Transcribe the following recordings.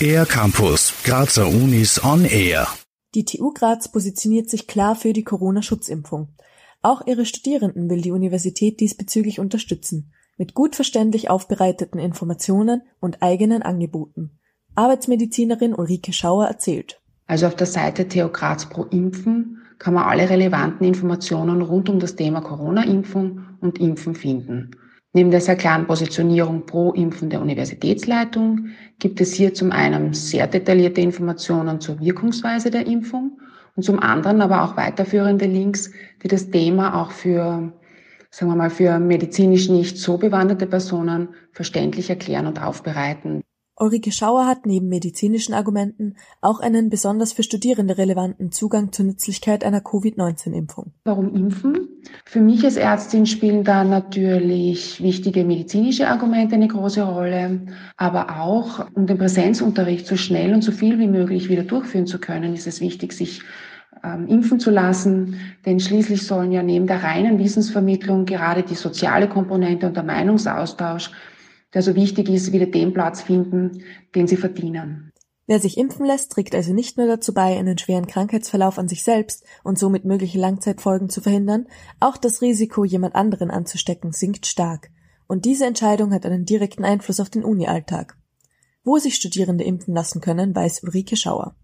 Air Campus, Grazer Unis on Air. Die TU Graz positioniert sich klar für die Corona-Schutzimpfung. Auch ihre Studierenden will die Universität diesbezüglich unterstützen, mit gut verständlich aufbereiteten Informationen und eigenen Angeboten. Arbeitsmedizinerin Ulrike Schauer erzählt. Also auf der Seite TU Graz Pro Impfen kann man alle relevanten Informationen rund um das Thema Corona-Impfung und Impfen finden. Neben der sehr klaren Positionierung pro Impfen der Universitätsleitung gibt es hier zum einen sehr detaillierte Informationen zur Wirkungsweise der Impfung und zum anderen aber auch weiterführende Links, die das Thema auch für, sagen wir mal, für medizinisch nicht so bewanderte Personen verständlich erklären und aufbereiten. Ulrike Schauer hat neben medizinischen Argumenten auch einen besonders für Studierende relevanten Zugang zur Nützlichkeit einer Covid-19-Impfung. Warum impfen? Für mich als Ärztin spielen da natürlich wichtige medizinische Argumente eine große Rolle, aber auch um den Präsenzunterricht so schnell und so viel wie möglich wieder durchführen zu können, ist es wichtig, sich ähm, impfen zu lassen, denn schließlich sollen ja neben der reinen Wissensvermittlung gerade die soziale Komponente und der Meinungsaustausch der so wichtig ist, wieder den Platz finden, den sie verdienen. Wer sich impfen lässt, trägt also nicht nur dazu bei, einen schweren Krankheitsverlauf an sich selbst und somit mögliche Langzeitfolgen zu verhindern, auch das Risiko, jemand anderen anzustecken, sinkt stark. Und diese Entscheidung hat einen direkten Einfluss auf den Uni-Alltag. Wo sich Studierende impfen lassen können, weiß Ulrike Schauer.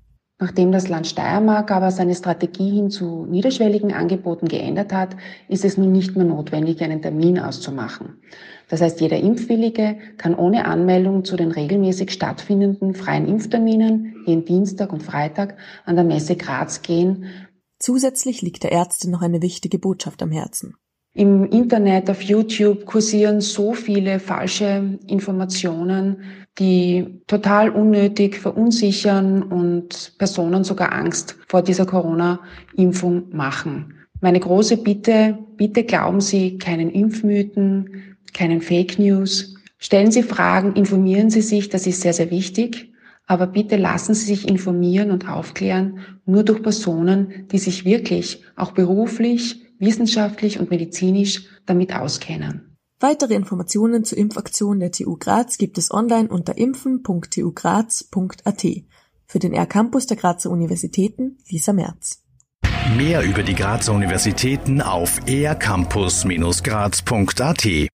Nachdem das Land Steiermark aber seine Strategie hin zu niederschwelligen Angeboten geändert hat, ist es nun nicht mehr notwendig, einen Termin auszumachen. Das heißt, jeder Impfwillige kann ohne Anmeldung zu den regelmäßig stattfindenden freien Impfterminen jeden Dienstag und Freitag an der Messe Graz gehen. Zusätzlich liegt der Ärzte noch eine wichtige Botschaft am Herzen. Im Internet, auf YouTube kursieren so viele falsche Informationen, die total unnötig verunsichern und Personen sogar Angst vor dieser Corona-Impfung machen. Meine große Bitte, bitte glauben Sie keinen Impfmythen, keinen Fake News. Stellen Sie Fragen, informieren Sie sich, das ist sehr, sehr wichtig. Aber bitte lassen Sie sich informieren und aufklären nur durch Personen, die sich wirklich auch beruflich wissenschaftlich und medizinisch damit auskennen. Weitere Informationen zur Impfaktion der TU Graz gibt es online unter impfen.tugraz.at. Für den R-Campus der Grazer Universitäten Lisa Merz. Mehr über die Grazer Universitäten auf ercampus-graz.at